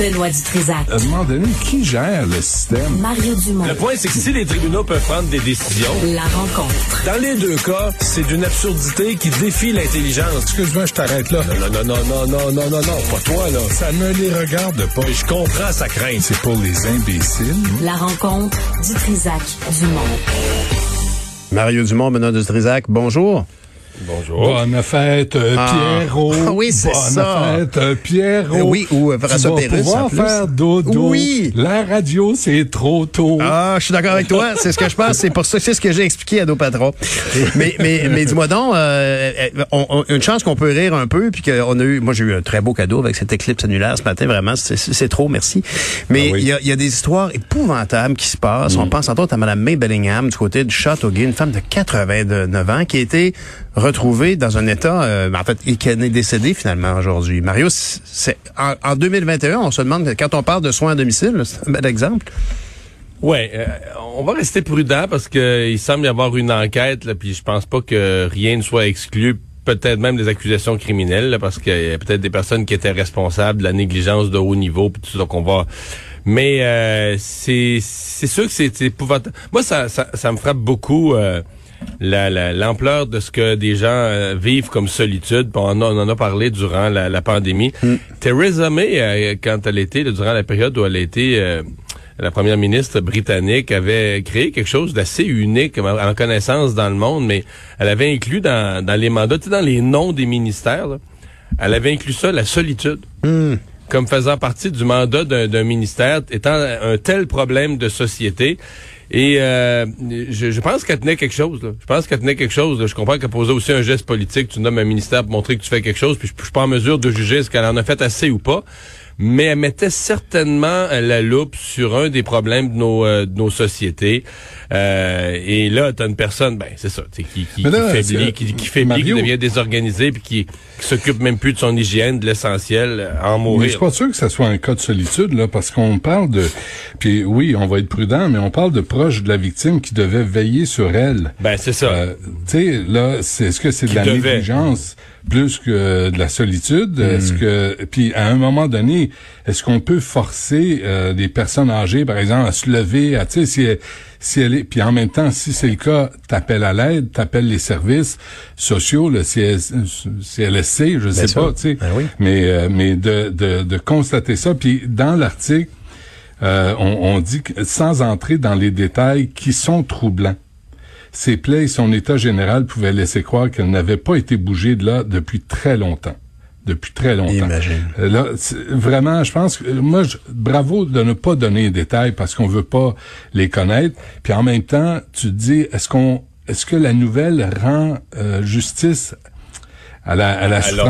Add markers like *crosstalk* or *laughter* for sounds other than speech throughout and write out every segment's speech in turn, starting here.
Benoît Dutrisac. À un moment donné, qui gère le système? Mario Dumont. Le point, c'est que si les tribunaux peuvent prendre des décisions, La rencontre. dans les deux cas, c'est d'une absurdité qui défie l'intelligence. Excuse-moi, je t'arrête là. Non, non, non, non, non, non, non, non, pas toi, là. Ça ne les regarde pas. Je comprends sa crainte. C'est pour les imbéciles. La rencontre Dutrisac Dumont. Mario Dumont, Benoît Dutrisac, bonjour. Bonjour. Bonne fête, euh, Ah. Pierrot. *laughs* Ah oui, c'est Bonne ça. fête, euh, Pierrot. Euh, oui, ou, François vas Pérusse, pouvoir en plus. faire dodo. Oui. La radio, c'est trop tôt. Ah, je suis d'accord avec toi. *laughs* C'est ce que je pense. C'est pour ça, c'est ce que j'ai expliqué à nos patrons. Mais, mais, mais dis-moi donc, euh, on- on- une chance qu'on peut rire un peu, puis qu'on a eu, moi j'ai eu un très beau cadeau avec cette éclipse annulaire ce matin. Vraiment, c'est- trop, merci. Mais il Ah oui. Mm. y, a, il y a des histoires épouvantables qui se passent. On pense entre autres à Mme May Bellingham du côté du Châteauguay, une femme de 89 ans qui a été retrouvée dans un état, euh, en fait, et qui est décédée finalement aujourd'hui. Mario, c'est en, en 2021, on se demande quand on parle de soins à domicile, c'est un bel exemple. Ouais, euh, on va rester prudent parce que il semble y avoir une enquête, là, puis je pense pas que rien ne soit exclu peut-être même des accusations criminelles, là, parce qu'il y a peut-être des personnes qui étaient responsables de la négligence de haut niveau, puis tout ça qu'on va. Mais euh, c'est c'est sûr que c'est c'est épouvantable. Moi, ça, ça, ça me frappe beaucoup. euh, la- la- l'ampleur de ce que des gens euh, vivent comme solitude. Puis On en, a, on en a parlé durant la, la pandémie. Theresa May, euh, quand elle était, là, durant la période où elle a été euh, la première ministre britannique, avait créé quelque chose d'assez unique en, en connaissance dans le monde, mais elle avait inclus dans, dans les mandats, dans les noms des ministères, là, elle avait inclus ça, la solitude comme faisant partie du mandat d'un d'un ministère, étant un tel problème de société. Et euh, je, je pense qu'elle tenait quelque chose. Là. Je pense qu'elle tenait quelque chose. là. Je comprends qu'elle posait aussi un geste politique. Tu nommes un ministère pour montrer que tu fais quelque chose. Puis je, je suis pas en mesure de juger ce qu'elle en a fait assez ou pas. Mais elle mettait certainement euh, la loupe sur un des problèmes de nos, euh, de nos sociétés. Euh, et là, t'as une personne, ben c'est ça, tu qui, qui, là, qui faiblit, c'est- qui, qui faiblit, Mario- qui devient désorganisé, puis qui, qui s'occupe même plus de son hygiène, de l'essentiel, euh, à en Mais mourir. je suis pas sûr que ça soit un cas de solitude, là, parce qu'on parle de... Puis oui, on va être prudent, mais on parle de proches de la victime qui devaient veiller sur elle. Ben c'est ça. Euh, tu sais, là, c'est, est-ce que c'est de la devait. négligence plus que de la solitude? Hmm. Est-ce que... Puis à un moment donné, est-ce qu'on peut forcer euh, des personnes âgées, par exemple, à se lever, à, tu sais, si si elle est... Puis en même temps, si c'est le cas, t'appelles à l'aide, t'appelles les services sociaux, elle sait, je sais pas, tu sais. Ben oui. Mais, euh, mais de, de, de constater ça. Puis dans l'article, euh, on, on dit que sans entrer dans les détails qui sont troublants. Ses plaies et son état général pouvaient laisser croire qu'elle n'avait pas été bougée de là depuis très longtemps. Depuis très longtemps. Imagine. Euh, Là, vraiment, je pense que euh, moi, je- bravo de ne pas donner les détails parce qu'on veut pas les connaître. Puis en même temps, tu te dis, est-ce qu'on, est-ce que la nouvelle rend euh, justice à la, à la À souffrance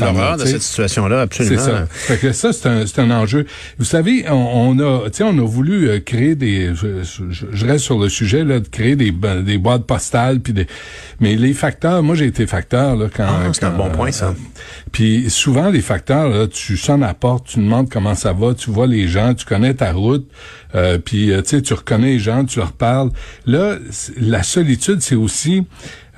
l'horreur, de de cette situation-là, C'est absolument. ça. Fait que ça, c'est un, c'est un enjeu. Vous savez, on, on a, on a voulu euh, créer des, je, je- je reste sur le sujet là, de créer des, ba- des boîtes postales, puis des, mais les facteurs, moi j'ai été facteur là quand. Ah, c'est un bon point, ça. euh, puis souvent les facteurs, là, tu sonnes à la porte, tu demandes comment ça va, tu vois les gens, tu connais ta route, euh, puis euh, tu sais, tu reconnais les gens, tu leur parles. Là, c'est- la solitude, c'est aussi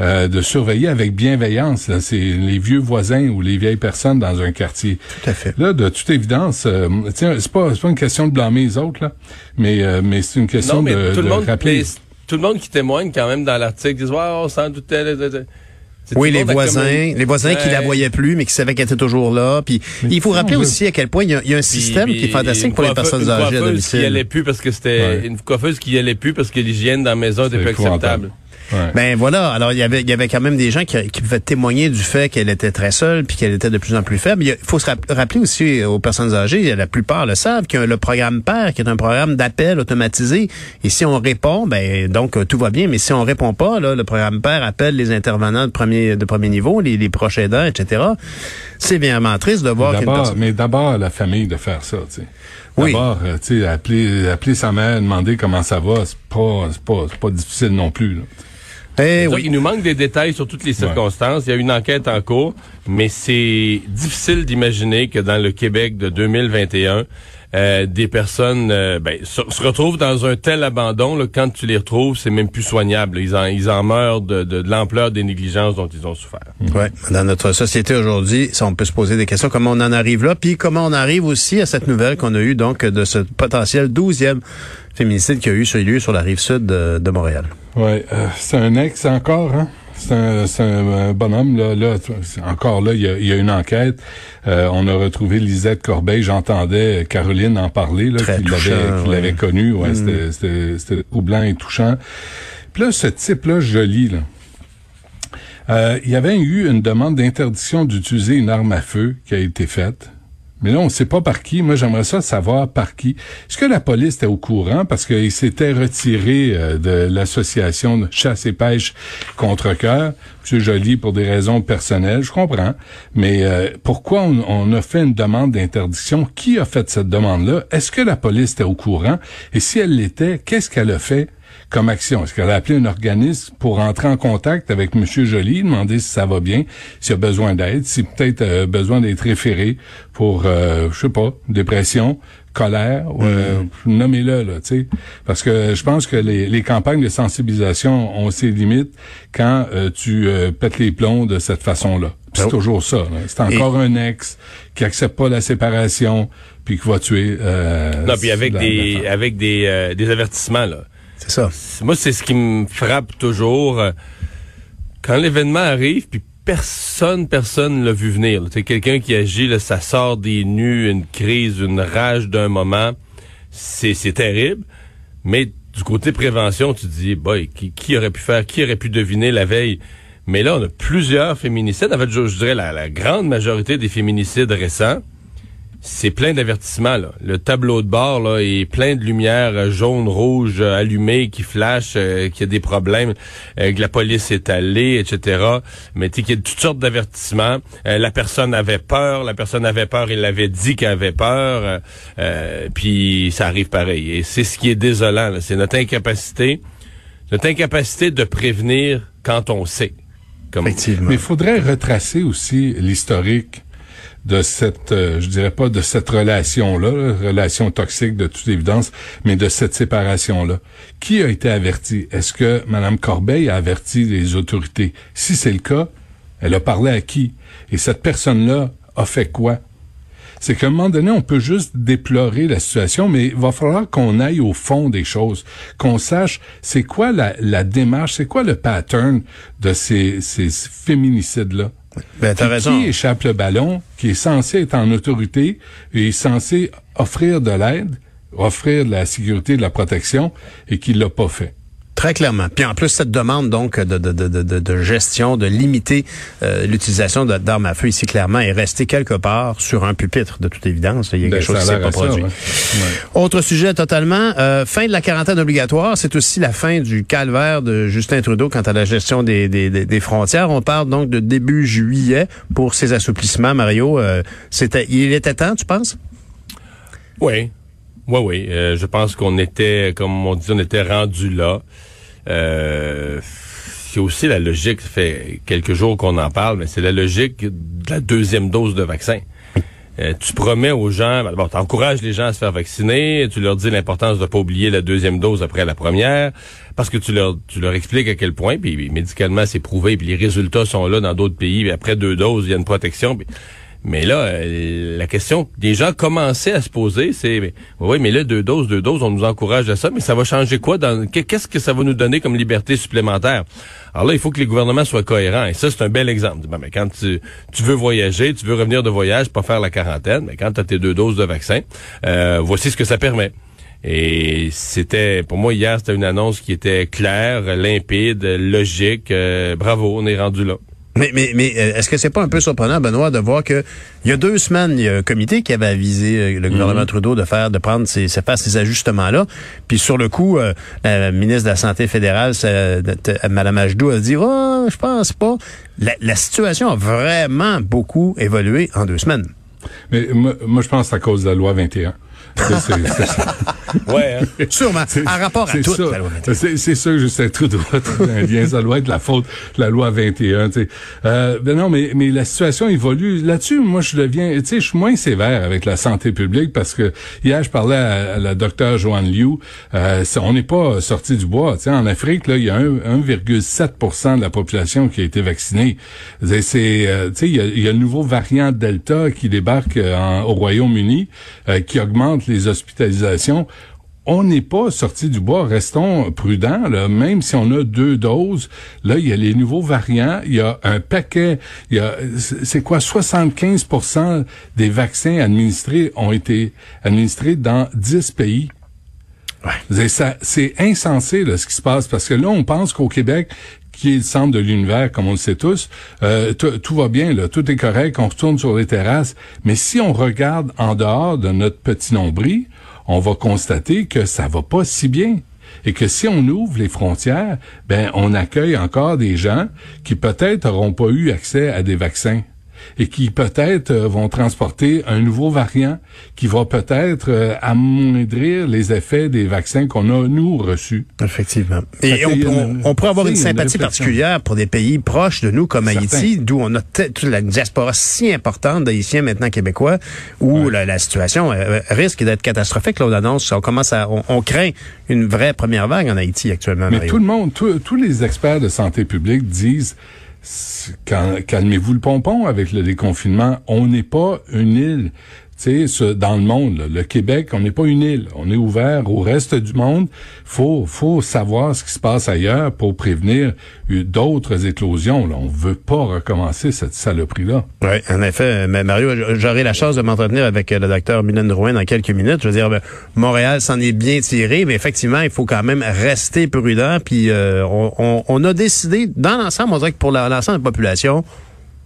euh, de surveiller avec bienveillance. là. C'est les vieux voisins ou les vieilles personnes dans un quartier. Tout à fait. Là, de toute évidence, euh, tiens, c'est pas, c'est pas une question de blâmer les autres, là, mais, euh, mais c'est une question Non, mais de, tout, le de monde, rappeler. mais tout le monde qui témoigne quand même dans l'article disent Ouais, on s'en doutait. C'est Oui, les voisins, comme une- les voisins qui la Ouais. voyaient plus, mais qui savaient qu'elle était toujours là. Puis il faut rappeler aussi à quel point il y a, il y a un système Puis- qui est fantastique une pour les coiffeuse- personnes une âgées à coiffeuse domicile. qui allait plus parce que c'était Ouais. une coiffeuse qui y allait plus parce que l'hygiène dans la maison était plus acceptable. Ouais. Ben voilà. Alors il y avait, il y avait quand même des gens qui, qui pouvaient témoigner du fait qu'elle était très seule puis qu'elle était de plus en plus faible. Il faut se rap- rappeler aussi aux personnes âgées, la plupart le savent, qu'il y a le programme Père, qui est un programme d'appel automatisé. Et si on répond, ben donc tout va bien. Mais si on répond pas, là, le programme Père appelle les intervenants de premier de premier niveau, les, les proches aidants, etc. C'est vraiment triste de voir mais d'abord la famille de faire ça, tu sais. Oui. D'abord, euh, tu sais, appeler, appeler sa mère, demander comment ça va, c'est pas, c'est pas, c'est pas difficile non plus. Là. Eh oui. Il nous manque des détails sur toutes les circonstances. Il y a une enquête en cours, mais c'est difficile d'imaginer que dans le Québec de 2021, euh, des personnes euh, ben, se, se retrouvent dans un tel abandon. Là, quand tu les retrouves, c'est même plus soignable. Ils en, ils en meurent de, de, de l'ampleur des négligences dont ils ont souffert. Ouais, dans notre société aujourd'hui, on peut se poser des questions comment on en arrive là, puis comment on arrive aussi à cette nouvelle qu'on a eue donc de ce potentiel douzième féminicide qu'il y a eu sur lieu sur la rive sud de, de Montréal? Ouais, euh, c'est un ex encore, hein? C'est un, un, euh, bonhomme, là, là encore là, il y a, il y a une enquête. Euh, on a retrouvé Lisette Corbeil, j'entendais Caroline en parler, là, qui l'avait, l'avait connu. Ouais, Mm. c'était, c'était, c'était troublant et touchant. Puis là, ce type-là, joli, là. Euh, il y avait eu une demande d'interdiction d'utiliser une arme à feu qui a été faite. Mais là, on ne sait pas par qui. Moi, j'aimerais ça savoir par qui. Est-ce que la police était au courant? Parce qu'il s'était retiré euh, de l'association de chasse et pêche contre cœur? M. Joly, pour des raisons personnelles, je comprends. Mais euh, pourquoi on, on a fait une demande d'interdiction? Qui a fait cette demande-là? Est-ce que la police était au courant? Et si elle l'était, qu'est-ce qu'elle a fait? Comme action? Est-ce qu'elle a appelé un organisme pour entrer en contact avec M. Joly, demander si ça va bien, s'il a besoin d'aide, si peut-être euh, besoin d'être référé pour, euh, je sais pas, dépression, colère, euh, nommez-le, là, tu sais. Parce que je pense que les, les campagnes de sensibilisation ont ses limites quand euh, tu euh, pètes les plombs de cette façon-là. C'est Oh. toujours ça. C'est encore un ex qui accepte pas la séparation puis qui va tuer. Euh, Non, puis avec des avec des, euh, des avertissements là. C'est ça. Moi, c'est ce qui me frappe toujours. euh, Quand l'événement arrive, puis personne, personne l'a vu venir. C'est quelqu'un qui agit, là, ça sort des nues, une crise, une rage d'un moment. C'est terrible. Mais du côté prévention, tu te dis, boy, qui, aurait pu faire, qui aurait pu deviner la veille? Mais là, on a plusieurs féminicides. En fait, je, dirais la grande majorité des féminicides récents c'est plein d'avertissements. Là. Le tableau de bord là, est plein de lumières euh, jaune, rouge, euh, allumées, qui flashent, euh, qu'il y a des problèmes, euh, que la police est allée, etc. Mais tu sais qu'il y a toutes sortes d'avertissements. Euh, la personne avait peur, la personne avait peur, il l'avait dit qu'elle avait peur, euh, euh, puis ça arrive pareil. Et c'est ce qui est désolant. là. C'est notre incapacité, notre incapacité de prévenir quand on sait. Comme, Effectivement. Mais il faudrait retracer aussi l'historique de cette, euh, je dirais pas de cette relation-là, là, relation toxique de toute évidence, mais de cette séparation-là. Qui a été averti? Est-ce que Mme Corbeil a averti les autorités? Si c'est le cas, elle a parlé à qui? Et cette personne-là a fait quoi? c'est qu'à un moment donné, on peut juste déplorer la situation, mais il va falloir qu'on aille au fond des choses, qu'on sache c'est quoi la, la démarche, c'est quoi le pattern de ces, ces féminicides-là. Ben, raison. Qui échappe le ballon, qui est censé être en autorité et est censé offrir de l'aide, offrir de la sécurité, de la protection, et qui l'a pas fait? Très clairement. Puis en plus, cette demande donc de, de, de, de, de gestion, de limiter euh, l'utilisation d'armes à feu ici, clairement, est restée quelque part sur un pupitre, de toute évidence. Il y a Ben, quelque chose qui s'est pas ça, produit. ouais. Autre sujet totalement, euh, fin de la quarantaine obligatoire, c'est aussi la fin du calvaire de Justin Trudeau quant à la gestion des, des, des- des frontières. On parle donc de début juillet pour ces assouplissements, Mario. Euh, c'était, il était temps, tu penses? Oui, oui, oui. Euh, je pense qu'on était, comme on dit, on était rendu là. Euh, c'est aussi la logique, ça fait quelques jours qu'on en parle, mais c'est la logique de la deuxième dose de vaccin. Euh, tu promets aux gens, ben, bon, tu encourages les gens à se faire vacciner, tu leur dis l'importance de pas oublier la deuxième dose après la première, parce que tu leur tu leur expliques à quel point, puis médicalement c'est prouvé, puis les résultats sont là dans d'autres pays, puis après deux doses, il y a une protection. Mais là, euh, la question que des gens commençaient à se poser, c'est oui, mais là, deux doses, deux doses, on nous encourage à ça, mais ça va changer quoi dans qu'est- qu'est-ce que ça va nous donner comme liberté supplémentaire? Alors là, il faut que les gouvernements soient cohérents. Et ça, c'est un bel exemple. Ben, mais quand tu, tu veux voyager, tu veux revenir de voyage, pas faire la quarantaine, mais quand tu as tes deux doses de vaccin, euh, voici ce que ça permet. Et c'était, pour moi, hier, c'était une annonce qui était claire, limpide, logique. Euh, bravo, on est rendu là. Mais, mais, mais euh, est-ce que c'est pas un peu surprenant, Benoît, de voir que il y a deux semaines, il y a un comité qui avait avisé euh, le gouvernement Trudeau de faire, de prendre ces, faire ces ajustements-là. Puis sur le coup, euh, la ministre de la Santé fédérale, ça, Mme Ajdou, a dit, oh, je pense pas. La, la situation a vraiment beaucoup évolué en deux semaines. Mais moi, moi, je pense que c'est à cause de la loi 21. C'est- c'est- c'est- Ouais, hein? *laughs* Sûrement. En rapport à tout. ça. la loi 21. C'est, ça, Justin Trudeau a trouvé un lien. Ça doit être la faute de la loi 21. tu sais. Euh, ben non, mais, mais la situation évolue. Là-dessus, moi, je deviens, tu sais, je suis moins sévère avec la santé publique parce que hier, je parlais à, à la docteure Joanne Liu. Euh, on n'est pas sorti du bois. Tu sais, en Afrique, là, il y a un- 1,7% de la population qui a été vaccinée. C'est, c'est, euh, tu sais, il y a, il y a le nouveau variant Delta qui débarque euh, en- au Royaume-Uni, euh, qui augmente les hospitalisations on n'est pas sorti du bois. Restons prudents. Là. Même si on a deux doses, là, il y a les nouveaux variants. Il y a un paquet. Il y a, c'est quoi, 75% des vaccins administrés ont été administrés dans 10 pays. C'est insensé là, ce qui se passe parce que là, on pense qu'au Québec, qui est le centre de l'univers, comme on le sait tous, euh, tout va bien, tout est correct, on retourne sur les terrasses. Mais si on regarde en dehors de notre petit nombril, on va constater que ça va pas si bien. Et que si on ouvre les frontières, ben on accueille encore des gens qui peut-être n'auront pas eu accès à des vaccins et qui peut-être euh, vont transporter un nouveau variant qui va peut-être euh, amoindrir les effets des vaccins qu'on a, nous, reçus. Effectivement. Et on, on- pourrait avoir une sympathie particulière pour des pays proches de nous comme. Haïti, d'où on a toute la diaspora si importante d'Haïtiens maintenant québécois, où Ouais. la, la situation euh, risque d'être catastrophique. Là, on annonce, on commence à, on, on craint une vraie première vague en Haïti actuellement. Mais Mario. tout le monde, tous- tous les experts de santé publique disent calmez-vous le pompon avec le déconfinement. On n'est pas une île. Tu sais, dans le monde, là, le Québec, on n'est pas une île. On est ouvert au reste du monde. Faut, faut savoir ce qui se passe ailleurs pour prévenir euh, d'autres éclosions. Là. On veut pas recommencer cette saloperie-là. Oui, en effet. Mais Mario, j'aurai la chance de m'entretenir avec euh, le docteur Mylène Drouin dans quelques minutes. Je veux dire, ben, Montréal s'en est bien tiré, mais effectivement, il faut quand même rester prudent. Puis euh, on, on- on a décidé, dans l'ensemble, on dirait que pour l'ensemble de la population,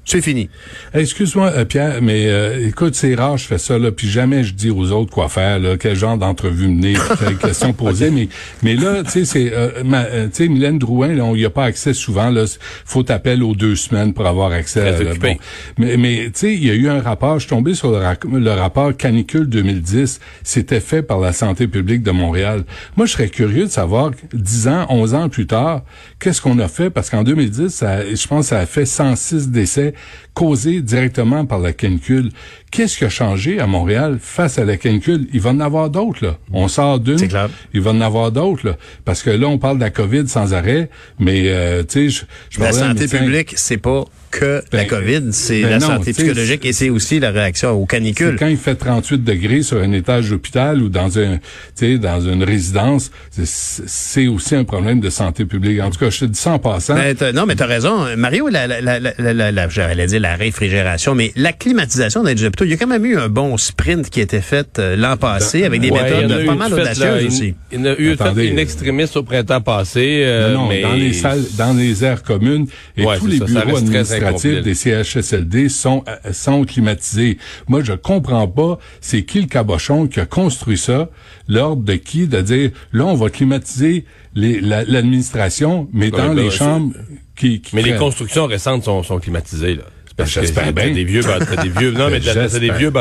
c'est fini. Excuse-moi, euh, Pierre, mais euh, écoute, c'est rare, je fais ça, là, puis jamais je dis aux autres quoi faire, là, quel genre d'entrevue mener, *laughs* quelle question poser, mais mais là, tu sais, c'est, euh, euh, tu sais, Mylène Drouin, là, on y a pas accès souvent, là, faut t'appeler aux deux semaines pour avoir accès. Très là, occupé. bon. Mais, mais tu sais, il y a eu un rapport, je suis tombé sur le, rapport Canicule 2010, c'était fait par la santé publique de Montréal. Moi, je serais curieux de savoir, 10 ans, 11 ans plus tard, qu'est-ce qu'on a fait, parce qu'en 2010, ça, je pense que ça a fait 106 décès causés directement par la canicule. Qu'est-ce qui a changé à Montréal face à la canicule? Il va en avoir d'autres, là. On sort d'une, C'est clair. il va en avoir d'autres, là. Parce que là, on parle de la COVID sans arrêt, mais, euh, tu sais, je, je La santé médecin- publique, c'est pas que la Ben, COVID, c'est ben la non, santé psychologique et c'est aussi la réaction aux canicules. quand il fait 38 degrés sur un étage d'hôpital ou dans un, tu sais, dans une résidence, c'est- aussi un problème de santé publique. En tout cas, je te dis ça en passant. Ben, t'as- non, mais tu as raison. Mario, la, la, la, la, la, la- j'allais dire la réfrigération, mais la climatisation dans les hôpitaux, il y a quand même eu un bon sprint qui a été fait euh, l'an passé avec des Ouais, méthodes pas mal audacieuses aussi. Il y en a eu Attendez, fait une extrémiste au printemps passé. euh, non, non, mais dans les salles, dans les aires communes et Ouais, tous les ça, bureaux incomplet. des CHSLD sont euh, sont climatisés. Moi, je comprends pas, c'est qui le cabochon qui a construit ça, l'ordre de qui? De dire là on va climatiser la- l'administration, mais dans ben, les chambres qui, qui Mais les constructions récentes sont, sont climatisées, là. J'espère bien. des vieux, t'as des vieux, non, mais t'as, t'as des vieux,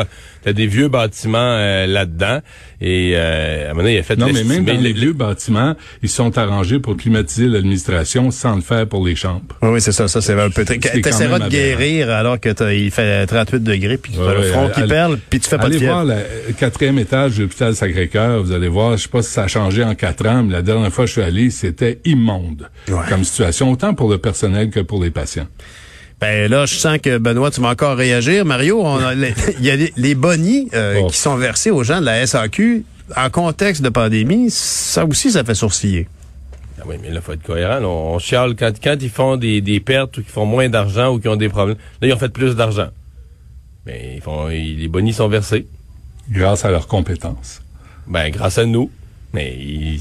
t'as des vieux bâtiments euh, là-dedans. Et euh, à un moment donné, il a fait Non, mais même dans les le- vieux bâtiments, ils sont arrangés pour climatiser l'administration sans le faire pour les chambres. Oui, oui, c'est ça. Ça, c'est un peu. Quand T'essaieras de guérir alors que t'as- il fait 38 degrés, puis tu Ouais, le ouais, front qui allez- perle, puis tu fais pas de Allez fièvre. voir le quatrième étage de l'hôpital Sacré-Cœur, vous allez voir, je sais pas si ça a changé en quatre ans, mais la dernière fois que je suis allé, c'était immonde Ouais. comme situation, autant pour le personnel que pour les patients. Ben là, je sens que Benoît, tu vas encore réagir. Mario, on a les- *laughs* il y a les, les bonnies euh, Oh. qui sont versés aux gens de la SAQ en contexte de pandémie. Ça aussi, ça fait sourciller. Ah oui, mais là, faut être cohérent. là. On, on chiale quand, quand ils font des, des pertes ou qu'ils font moins d'argent ou qu'ils ont des problèmes. Là, ils ont fait plus d'argent. Mais ils font, ils- les bonnies sont versés. Grâce à leurs compétences. Ben, grâce à nous. Mais ils-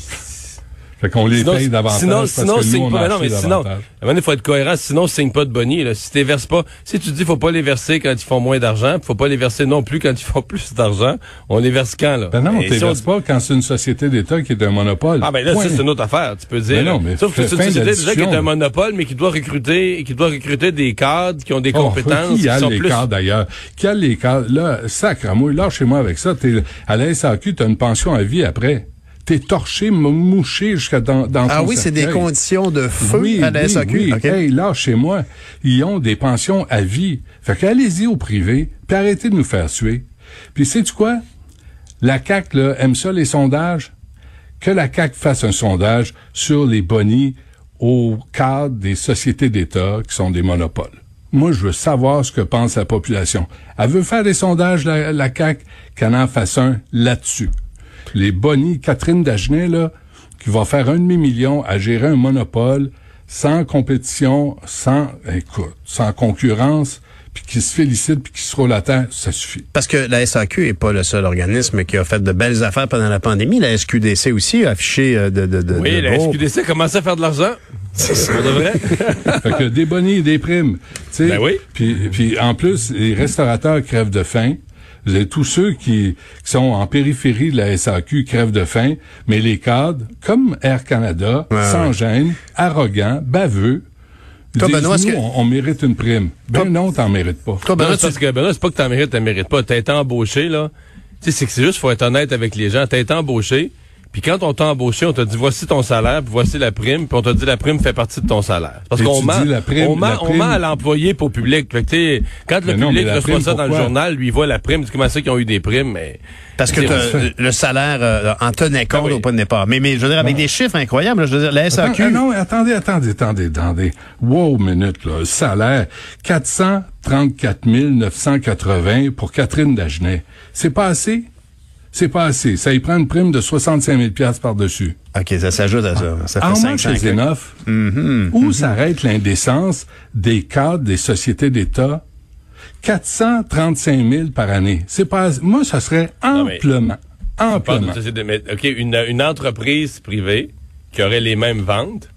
Fait qu'on les Sinon, paye davantage sinon, parce sinon, que nous, signe on pas. a Mais non, mais sinon, davantage. à un moment donné, il faut être cohérent. Sinon, signe pas de boni. Là. Si tu verses pas, si tu dis faut pas les verser quand ils font moins d'argent, faut pas les verser non plus quand ils font *laughs* plus d'argent, on les verse quand, là? Ben non, on si on- ne pas quand c'est une société d'État qui est un monopole. Ah ben là, c'est une autre affaire, tu peux dire. Mais non, mais Sauf que c'est une société déjà qui est un monopole, mais qui doit recruter, qui doit recruter des cadres qui ont des Oh, compétences qui a qui sont les plus. cadres d'ailleurs? Qui a les cadres? Là, chez moi avec ça, t'es, à la SAQ, t'as une pension à vie après. T'es torché, mou- mouché jusqu'à dans, dans Ah ton oui, c'est des conditions de feu oui, à la oui, SAQ. oui. Hey, là, chez moi, ils ont des pensions à vie. Fait qu'allez-y au privé, puis arrêtez de nous faire suer. Puis sais-tu quoi? La CAQ, là, aime ça, les sondages? Que la CAQ fasse un sondage sur les bonnies au cadre des sociétés d'État qui sont des monopoles. Moi, je veux savoir ce que pense la population. Elle veut faire des sondages, la, la CAQ, qu'elle en fasse un là-dessus. Les bonnies, Catherine Dagenet, là, qui va faire un demi-million à gérer un monopole sans compétition, sans, écoute, sans concurrence, puis qui se félicite, puis qui se roule à terre, ça suffit. Parce que la SAQ est pas le seul organisme qui a fait de belles affaires pendant la pandémie. La SQDC aussi a affiché euh, de, de, de, Oui, de la beaux- SQDC a commencé à faire de l'argent. C'est de vrai. *laughs* fait que des bonnies et des primes. Ben oui. Puis, puis en plus, les restaurateurs crèvent de faim. Vous avez tous ceux qui, qui sont en périphérie de la SAQ crèvent de faim, mais les cadres, comme Air Canada, Ouais, sans ouais. gêne, arrogants, baveux, Toi, Benoît, nous, que- on, on mérite une prime. Ben non, t'en mérites pas. Toi, Ben Benoît, là, c'est que, pas que t'en mérites, t'en mérites pas. T'as été embauché, là. Tu sais, c'est que c'est juste, faut être honnête avec les gens. T'as été embauché. Puis quand on t'a embauché, on t'a dit voici ton salaire, puis voici la prime, puis on t'a dit la prime fait partie de ton salaire. Parce qu'on ment, dis la prime- on ment, la on ment à l'employé pour public. Fait que, quand le non, public reçoit prime, ça dans le journal, lui il voit la prime. Tu comment ça qu'ils ont eu des primes, mais Parce que C'est le salaire euh, en tenait compte Ah oui. au point de départ. Mais, mais je veux dire, avec des chiffres incroyables, là, je veux dire, la Attends, SAQ... ah non, attendez, attendez, attendez, attendez. Wow, minute, là. Le salaire, 434 980 pour Catherine Dagenet. C'est pas assez? C'est pas assez. Ça y prend une prime de 65 000 piastres par-dessus. OK, ça s'ajoute à ça. Ça fait How 500 much is clics. enough? Mhm. Où s'arrête l'indécence des cadres des sociétés d'État? 435 000 par année. C'est pas, moi, ça serait amplement, amplement. d'une société, mais, OK, une, une entreprise privée qui aurait les mêmes ventes,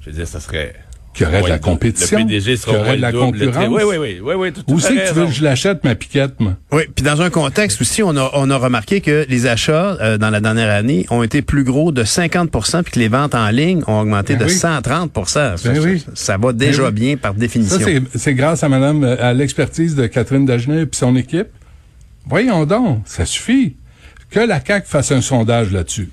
je veux dire, ça serait... Qu'il y aurait de la compétition. Qu'il y aurait de la concurrence. Oui, oui, oui, oui, Où c'est que tu veux que je l'achète, ma piquette, moi? Oui, puis dans un contexte aussi, on a, on a remarqué que les achats euh, dans la dernière année ont été plus gros de 50% puis que les ventes en ligne ont augmenté Ben de oui. 130 ça, Ben ça- oui. ça va déjà Ben oui. bien par définition. Ça, c'est- c'est grâce à madame, euh, à l'expertise de Catherine Dagenet et son équipe. Voyons donc, ça suffit. Que la CAQ fasse un sondage là-dessus.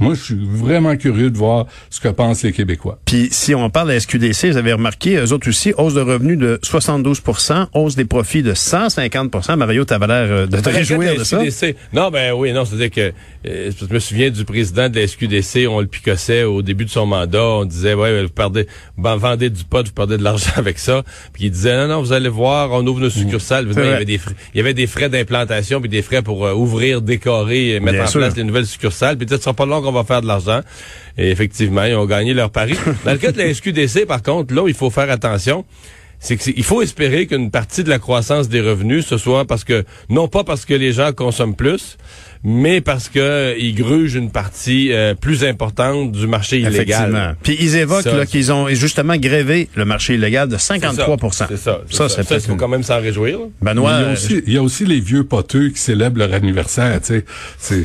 Moi, je suis vraiment curieux de voir ce que pensent les Québécois. Puis si on parle de la SQDC, vous avez remarqué, eux autres aussi, hausse de revenus de 72% hausse des profits de 150 Mario, tu avais l'air de te réjouir de ça. SQDC. Non, ben oui, non, c'est-à-dire que euh, je me souviens du président de la SQDC, on le picossait au début de son mandat, on disait ouais, vous perdez, ben, vendez du pot, vous perdez de l'argent *laughs* avec ça. Puis il disait non, non, vous allez voir, on ouvre nos succursales. Évidemment, il y avait des frais, il y avait des frais d'implantation puis des frais pour euh, ouvrir, décorer, et mettre Bien en sûr. place les nouvelles succursales. Puis ce sera pas long qu'on va faire de l'argent. Et effectivement, ils ont gagné leur pari. Dans le de la SQDC, par contre, là il faut faire attention, c'est qu'il faut espérer qu'une partie de la croissance des revenus, ce soit parce que, non pas parce que les gens consomment plus, mais parce que euh, ils grugent une partie euh, plus importante du marché Effectivement. illégal. Puis ils évoquent Ça, là, qu'ils ont justement grévé le marché illégal de 53 C'est ça. C'est ça. Ça, Ça, faut une- quand même s'en réjouir. là. Benoît, il, y a euh, aussi, il y a aussi les vieux poteux qui célèbrent leur anniversaire, tu sais. C'est...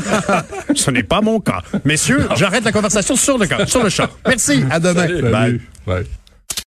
*laughs* ce n'est pas mon cas. Messieurs, j'arrête la conversation sur le cas, sur le champ. Merci, à demain. Salut. Bye. Ouais.